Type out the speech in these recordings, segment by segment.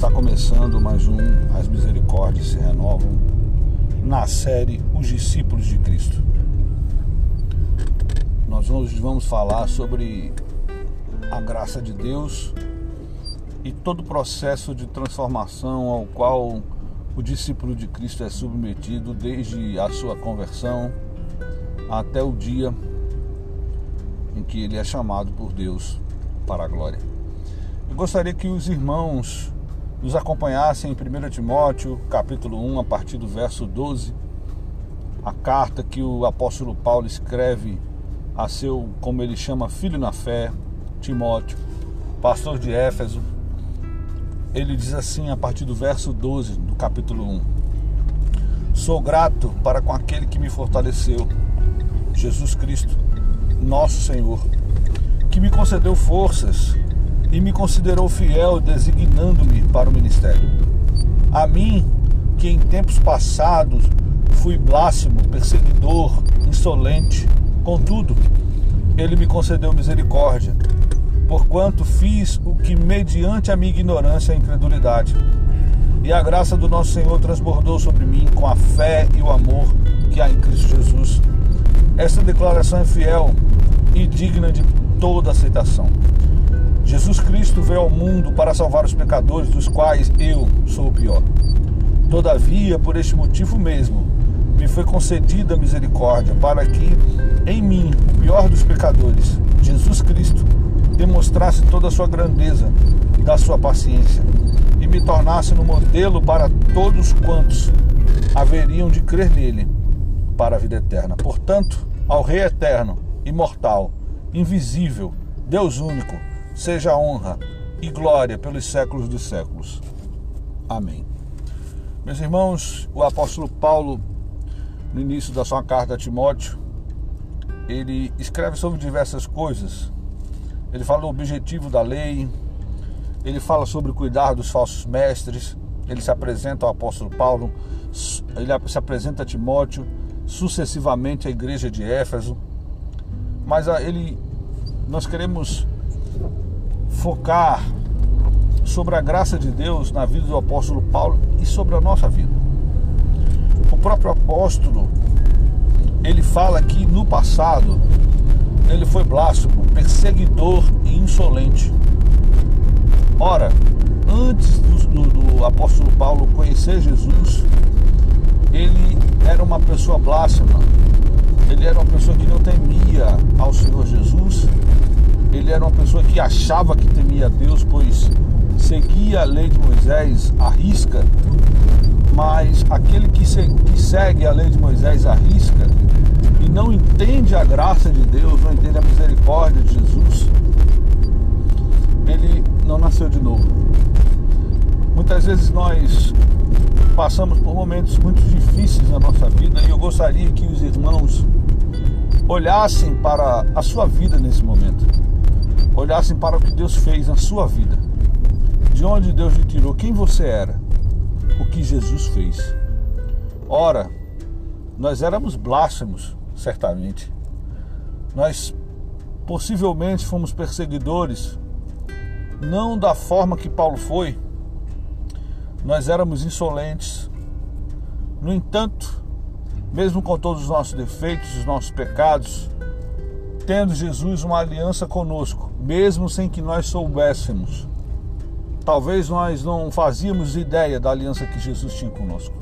Está começando mais um As Misericórdias se Renovam na série Os Discípulos de Cristo. Nós hoje vamos falar sobre a graça de Deus e todo o processo de transformação ao qual o discípulo de Cristo é submetido desde a sua conversão até o dia em que ele é chamado por Deus para a glória. Eu gostaria que os irmãos nos acompanhassem em 1 Timóteo, capítulo 1, a partir do verso 12, a carta que o apóstolo Paulo escreve a seu, como ele chama, filho na fé, Timóteo, pastor de Éfeso. Ele diz assim a partir do verso 12 do capítulo 1: Sou grato para com aquele que me fortaleceu, Jesus Cristo, nosso Senhor, que me concedeu forças e me considerou fiel, designando-me para o ministério. A mim, que em tempos passados fui blasfemo, perseguidor, insolente, contudo, ele me concedeu misericórdia, porquanto fiz o que, mediante a minha ignorância e incredulidade, e a graça do nosso Senhor transbordou sobre mim com a fé e o amor que há em Cristo Jesus. Esta declaração é fiel e digna de toda aceitação. Jesus Cristo veio ao mundo para salvar os pecadores, dos quais eu sou o pior. Todavia, por este motivo mesmo, me foi concedida a misericórdia, para que em mim, o pior dos pecadores, Jesus Cristo, demonstrasse toda a sua grandeza da sua paciência e me tornasse no modelo para todos quantos haveriam de crer nele para a vida eterna. Portanto, ao Rei eterno, imortal, invisível, Deus único, seja honra e glória pelos séculos dos séculos. Amém. Meus irmãos, o apóstolo Paulo, no início da sua carta a Timóteo, ele escreve sobre diversas coisas. Ele fala do objetivo da lei, ele fala sobre cuidar dos falsos mestres, ele se apresenta ao apóstolo Paulo, ele se apresenta a Timóteo, sucessivamente à igreja de Éfeso. Mas ele nós queremos focar sobre a graça de Deus na vida do apóstolo Paulo e sobre a nossa vida. O próprio apóstolo, ele fala que no passado ele foi blasfemo, perseguidor e insolente. Ora, antes do, do, do apóstolo Paulo conhecer Jesus, ele era uma pessoa blasfema, ele era uma pessoa que não temia ao Senhor Jesus ele era uma pessoa achava que temia Deus, pois seguia a lei de Moisés à risca, mas aquele que segue a lei de Moisés à risca e não entende a graça de Deus, não entende a misericórdia de Jesus, ele não nasceu de novo. Muitas vezes nós passamos por momentos muito difíceis na nossa vida e eu gostaria que os irmãos olhassem para a sua vida nesse momento olhassem para o que Deus fez na sua vida, de onde Deus lhe tirou, quem você era, o que Jesus fez. Ora, nós éramos blasfemos, certamente. Nós possivelmente fomos perseguidores, não da forma que Paulo foi. Nós éramos insolentes. No entanto, mesmo com todos os nossos defeitos, os nossos pecados, tendo Jesus uma aliança conosco, mesmo sem que nós soubéssemos. Talvez nós não fazíamos ideia da aliança que Jesus tinha conosco.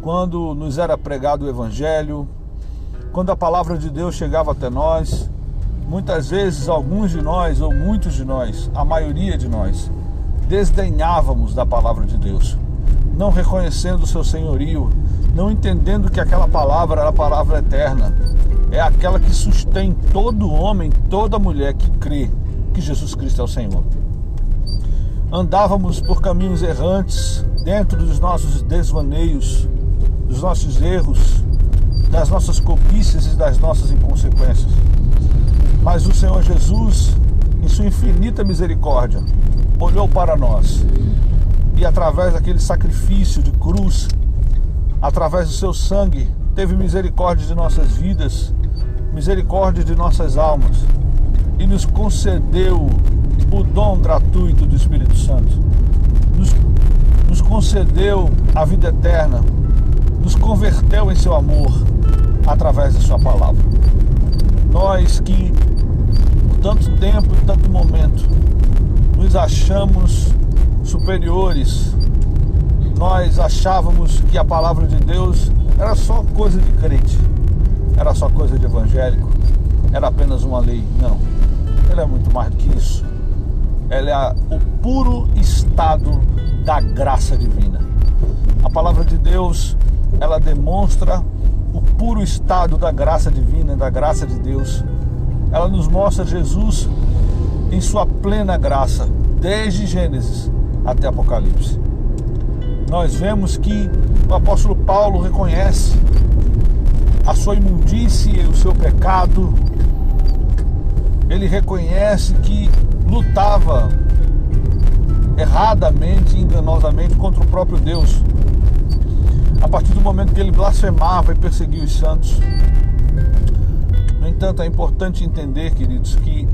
Quando nos era pregado o Evangelho, quando a palavra de Deus chegava até nós, muitas vezes alguns de nós, ou muitos de nós, a maioria de nós, desdenhávamos da palavra de Deus, não reconhecendo o seu senhorio, não entendendo que aquela palavra era a palavra eterna, é aquela que sustém todo homem, toda mulher que crê que Jesus Cristo é o Senhor. Andávamos por caminhos errantes, dentro dos nossos desvaneios, dos nossos erros, das nossas cobiças e das nossas inconsequências. Mas o Senhor Jesus, em sua infinita misericórdia, olhou para nós e através daquele sacrifício de cruz, através do seu sangue, teve misericórdia de nossas vidas misericórdia de nossas almas e nos concedeu o dom gratuito do Espírito Santo. nos, nos concedeu a vida eterna, nos converteu em seu amor através de Sua palavra. Nós que por tanto tempo e tanto momento nos achamos superiores, nós achávamos que a palavra de Deus era só coisa de crente, era só coisa de evangélico, era apenas uma lei. Não, ela é muito mais do que isso. Ela é o puro estado da graça divina. A palavra de Deus, ela demonstra o puro estado da graça divina, da graça de Deus. Ela nos mostra Jesus em sua plena graça, desde Gênesis até Apocalipse. Nós vemos que o apóstolo Paulo reconhece a sua imundície e o seu pecado. Ele reconhece que lutava erradamente, enganosamente contra o próprio Deus. A partir do momento que ele blasfemava e perseguia os santos. No entanto, é importante entender, queridos, que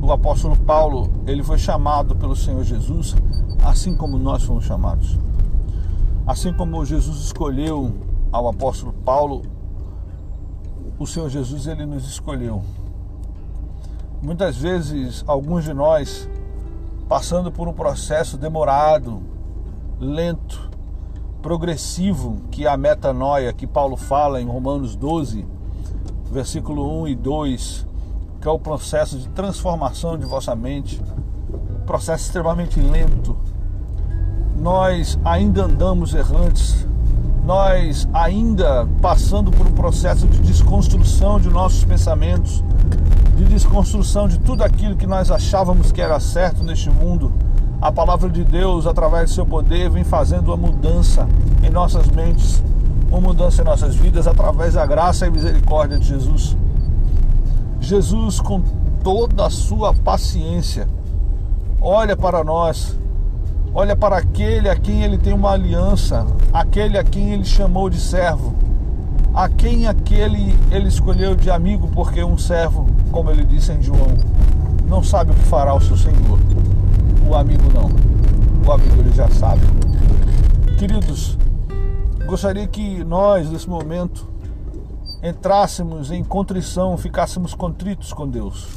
o apóstolo Paulo, ele foi chamado pelo Senhor Jesus, assim como nós fomos chamados. Assim como Jesus escolheu ao apóstolo Paulo, o Senhor Jesus ele nos escolheu. Muitas vezes, alguns de nós passando por um processo demorado, lento, progressivo, que é a metanoia que Paulo fala em Romanos 12, versículo 1 e 2, que é o processo de transformação de vossa mente, processo extremamente lento. Nós ainda andamos errantes, nós ainda passando por um processo de desconstrução de nossos pensamentos, de desconstrução de tudo aquilo que nós achávamos que era certo neste mundo. A palavra de Deus, através do seu poder, vem fazendo uma mudança em nossas mentes, uma mudança em nossas vidas através da graça e misericórdia de Jesus. Jesus, com toda a sua paciência, olha para nós, olha para aquele a quem ele tem uma aliança, aquele a quem ele chamou de servo, a quem aquele ele escolheu de amigo, porque um servo, como ele disse em João, não sabe o que fará o seu Senhor. O amigo não. O amigo ele já sabe. Queridos, gostaria que nós, nesse momento, entrássemos em contrição, ficássemos contritos com Deus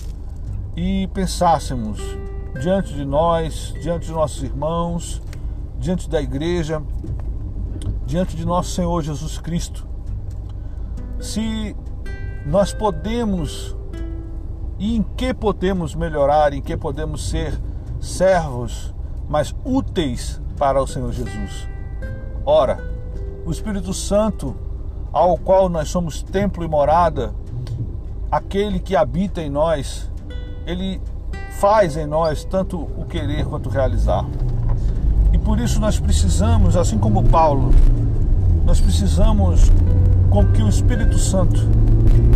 e pensássemos diante de nós, diante de nossos irmãos, diante da igreja, diante de nosso Senhor Jesus Cristo, se nós podemos e em que podemos melhorar, em que podemos ser servos mais úteis para o Senhor Jesus. Ora, o Espírito Santo, ao qual nós somos templo e morada, aquele que habita em nós, ele faz em nós tanto o querer quanto o realizar. E por isso nós precisamos, assim como Paulo, nós precisamos com que o Espírito Santo,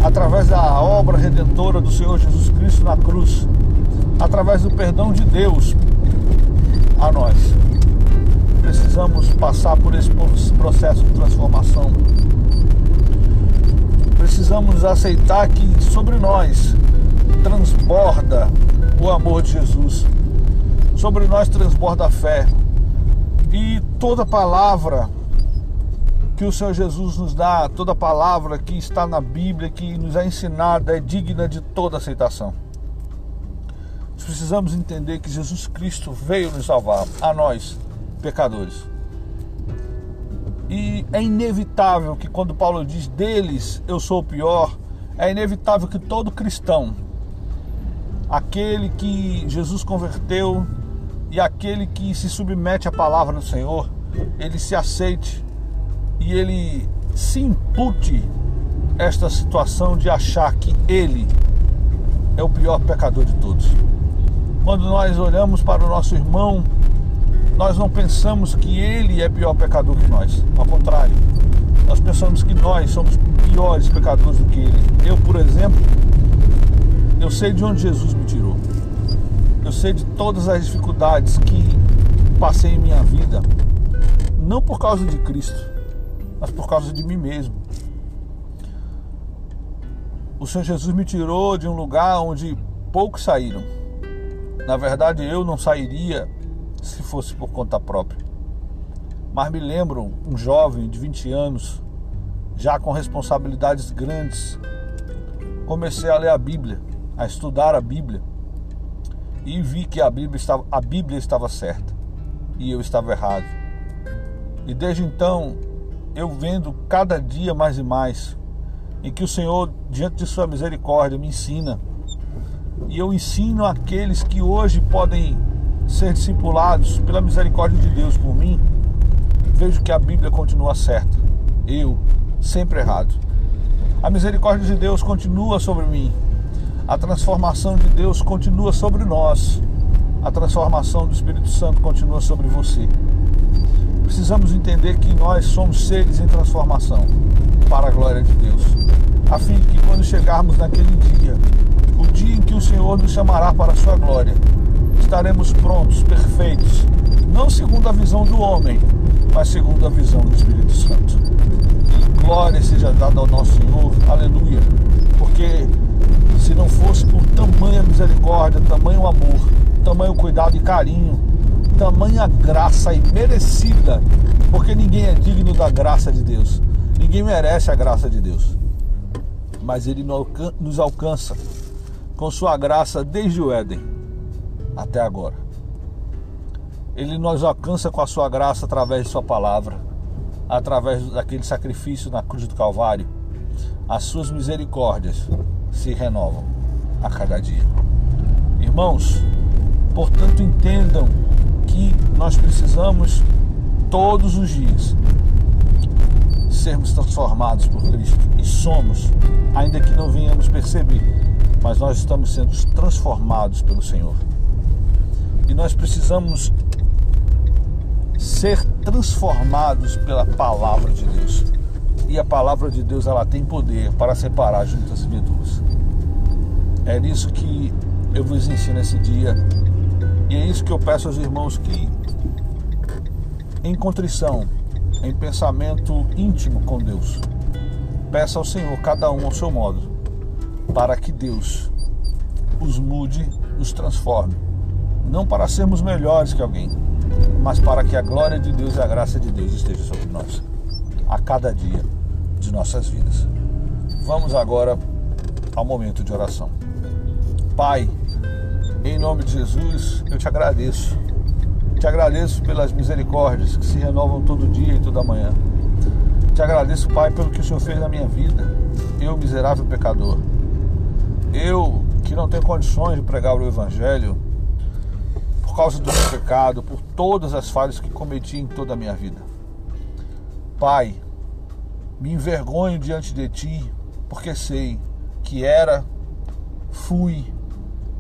através da obra redentora do Senhor Jesus Cristo na cruz, através do perdão de Deus a nós, precisamos passar por esse processo de transformação. Precisamos aceitar que sobre nós transborda o amor de Jesus, sobre nós transborda a fé. E toda palavra que o Senhor Jesus nos dá, toda palavra que está na Bíblia, que nos é ensinada, é digna de toda aceitação. Nós precisamos entender que Jesus Cristo veio nos salvar, a nós, pecadores. E é inevitável que quando Paulo diz deles eu sou o pior, é inevitável que todo cristão, aquele que Jesus converteu e aquele que se submete à palavra do Senhor, ele se aceite e ele se impute esta situação de achar que ele é o pior pecador de todos. Quando nós olhamos para o nosso irmão, nós não pensamos que ele é pior pecador que nós. Ao contrário, nós pensamos que nós somos piores pecadores do que ele. Eu, por exemplo, eu sei de onde Jesus. Eu sei de todas as dificuldades que passei em minha vida, não por causa de Cristo, mas por causa de mim mesmo. O Senhor Jesus me tirou de um lugar onde poucos saíram. Na verdade, eu não sairia se fosse por conta própria. Mas me lembro um jovem de 20 anos, já com responsabilidades grandes. Comecei a ler a Bíblia, a estudar a Bíblia e vi que a Bíblia estava, a Bíblia estava certa e eu estava errado. E desde então eu vendo cada dia mais e mais em que o Senhor, diante de Sua misericórdia, me ensina. E eu ensino aqueles que hoje podem ser discipulados pela misericórdia de Deus por mim. Vejo que a Bíblia continua certa. Eu, sempre errado. A misericórdia de Deus continua sobre mim. A transformação de Deus continua sobre nós. A transformação do Espírito Santo continua sobre você precisamos entender que nós somos seres em transformação para a glória de Deus, a fim de que quando chegarmos naquele dia, o dia em que o Senhor nos chamará para a sua glória, estaremos prontos, perfeitos, não segundo a visão do homem, mas segundo a visão do Espírito Santo. Glória seja dada ao nosso Senhor, aleluia, porque se não fosse por tamanha misericórdia, tamanho amor, tamanho cuidado e carinho tamanha graça imerecida, porque ninguém é digno da graça de Deus. Ninguém merece a graça de Deus. Mas Ele nos alcança com Sua graça desde o Éden até agora. Ele nos alcança com a Sua graça através de Sua palavra, através daquele sacrifício na cruz do Calvário. As Suas misericórdias se renovam a cada dia. Irmãos, portanto, entendam que nós precisamos todos os dias sermos transformados por Cristo e somos, ainda que não venhamos perceber, mas nós estamos sendo transformados pelo Senhor. E nós precisamos ser transformados pela palavra de Deus. E a palavra de Deus ela tem poder para separar juntas e medulas. É nisso que eu vos ensino esse dia e é isso que eu peço aos irmãos que, em contrição, em pensamento íntimo com Deus, peça ao Senhor, cada um ao seu modo, para que Deus os mude, os transforme. Não para sermos melhores que alguém, mas para que a glória de Deus e a graça de Deus esteja sobre nós, a cada dia nossas vidas. Vamos agora ao momento de oração. Pai, em nome de Jesus, eu te agradeço. Te agradeço pelas misericórdias que se renovam todo dia e toda manhã. Te agradeço, Pai, pelo que o Senhor fez na minha vida. Eu, miserável pecador. Eu, que não tenho condições de pregar o Evangelho, por causa do meu pecado, por todas as falhas que cometi em toda a minha vida. Pai, me envergonho diante de Ti, porque sei que era, fui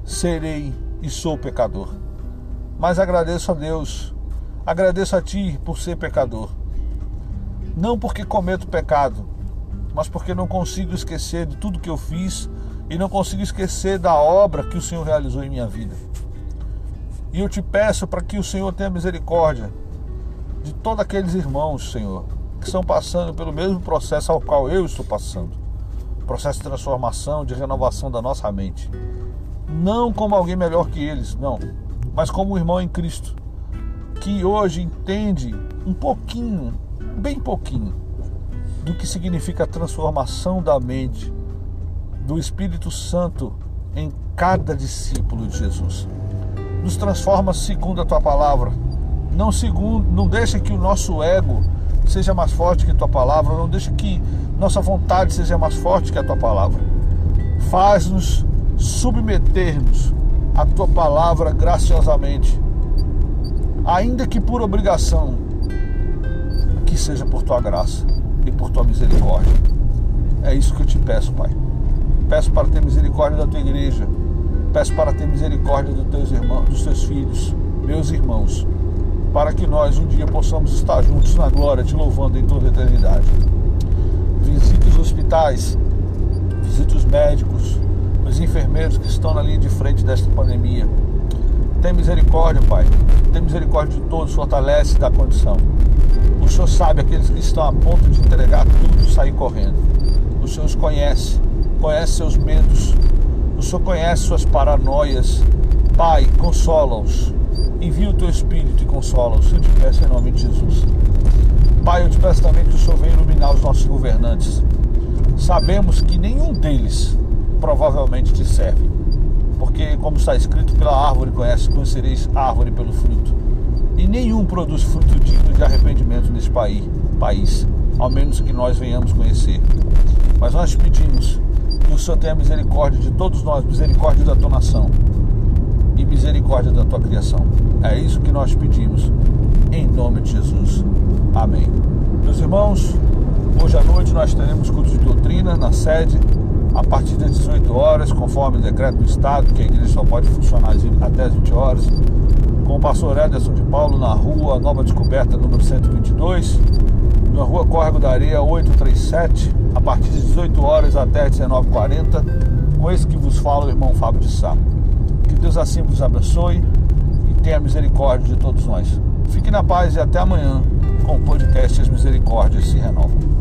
serei e sou pecador. Mas agradeço a Deus, agradeço a Ti por ser pecador. Não porque cometo pecado, mas porque não consigo esquecer de tudo que eu fiz e não consigo esquecer da obra que o Senhor realizou em minha vida. E eu te peço para que o Senhor tenha misericórdia de todos aqueles irmãos, Senhor, que estão passando pelo mesmo processo ao qual eu estou passando processo de transformação, de renovação da nossa mente não como alguém melhor que eles, não, mas como um irmão em Cristo, que hoje entende um pouquinho, bem pouquinho, do que significa a transformação da mente do Espírito Santo em cada discípulo de Jesus. Nos transforma segundo a tua palavra. Não segundo, não deixa que o nosso ego seja mais forte que tua palavra, não deixa que nossa vontade seja mais forte que a tua palavra. Faz-nos submetermos a tua palavra graciosamente, ainda que por obrigação, que seja por tua graça e por tua misericórdia. É isso que eu te peço, Pai. Peço para ter misericórdia da tua igreja. Peço para ter misericórdia dos teus irmãos, dos teus filhos, meus irmãos, para que nós um dia possamos estar juntos na glória, te louvando em toda a eternidade. Visite os hospitais, visite os médicos, os enfermeiros que estão na linha de frente desta pandemia. Tem misericórdia, Pai. Tem misericórdia de todos, fortalece da condição. O Senhor sabe aqueles que estão a ponto de entregar tudo e sair correndo. O Senhor os conhece, conhece seus medos. O Senhor conhece suas paranoias. Pai, consola-os. Envia o teu Espírito e consola-os. Eu te peço em nome de Jesus. Pai, eu te peço também que o Senhor venha iluminar os nossos governantes. Sabemos que nenhum deles provavelmente te serve. Porque, como está escrito, pela árvore conhece, conhecereis árvore pelo fruto. E nenhum produz fruto digno de arrependimento nesse país, país, ao menos que nós venhamos conhecer. Mas nós pedimos que o Senhor tenha misericórdia de todos nós, misericórdia da tua nação misericórdia da tua criação. É isso que nós pedimos, em nome de Jesus. Amém. Meus irmãos, hoje à noite nós teremos culto de doutrina na sede a partir das 18 horas, conforme o decreto do Estado, que a igreja só pode funcionar até as 20 horas, com o pastor Ederson de Paulo na rua Nova Descoberta, número 122, na rua Córrego da Areia 837, a partir das 18 horas até 19h40, com esse que vos fala o irmão Fábio de Sá. Deus assim vos abençoe e tenha misericórdia de todos nós. Fique na paz e até amanhã com o podcast As Misericórdias se renovam.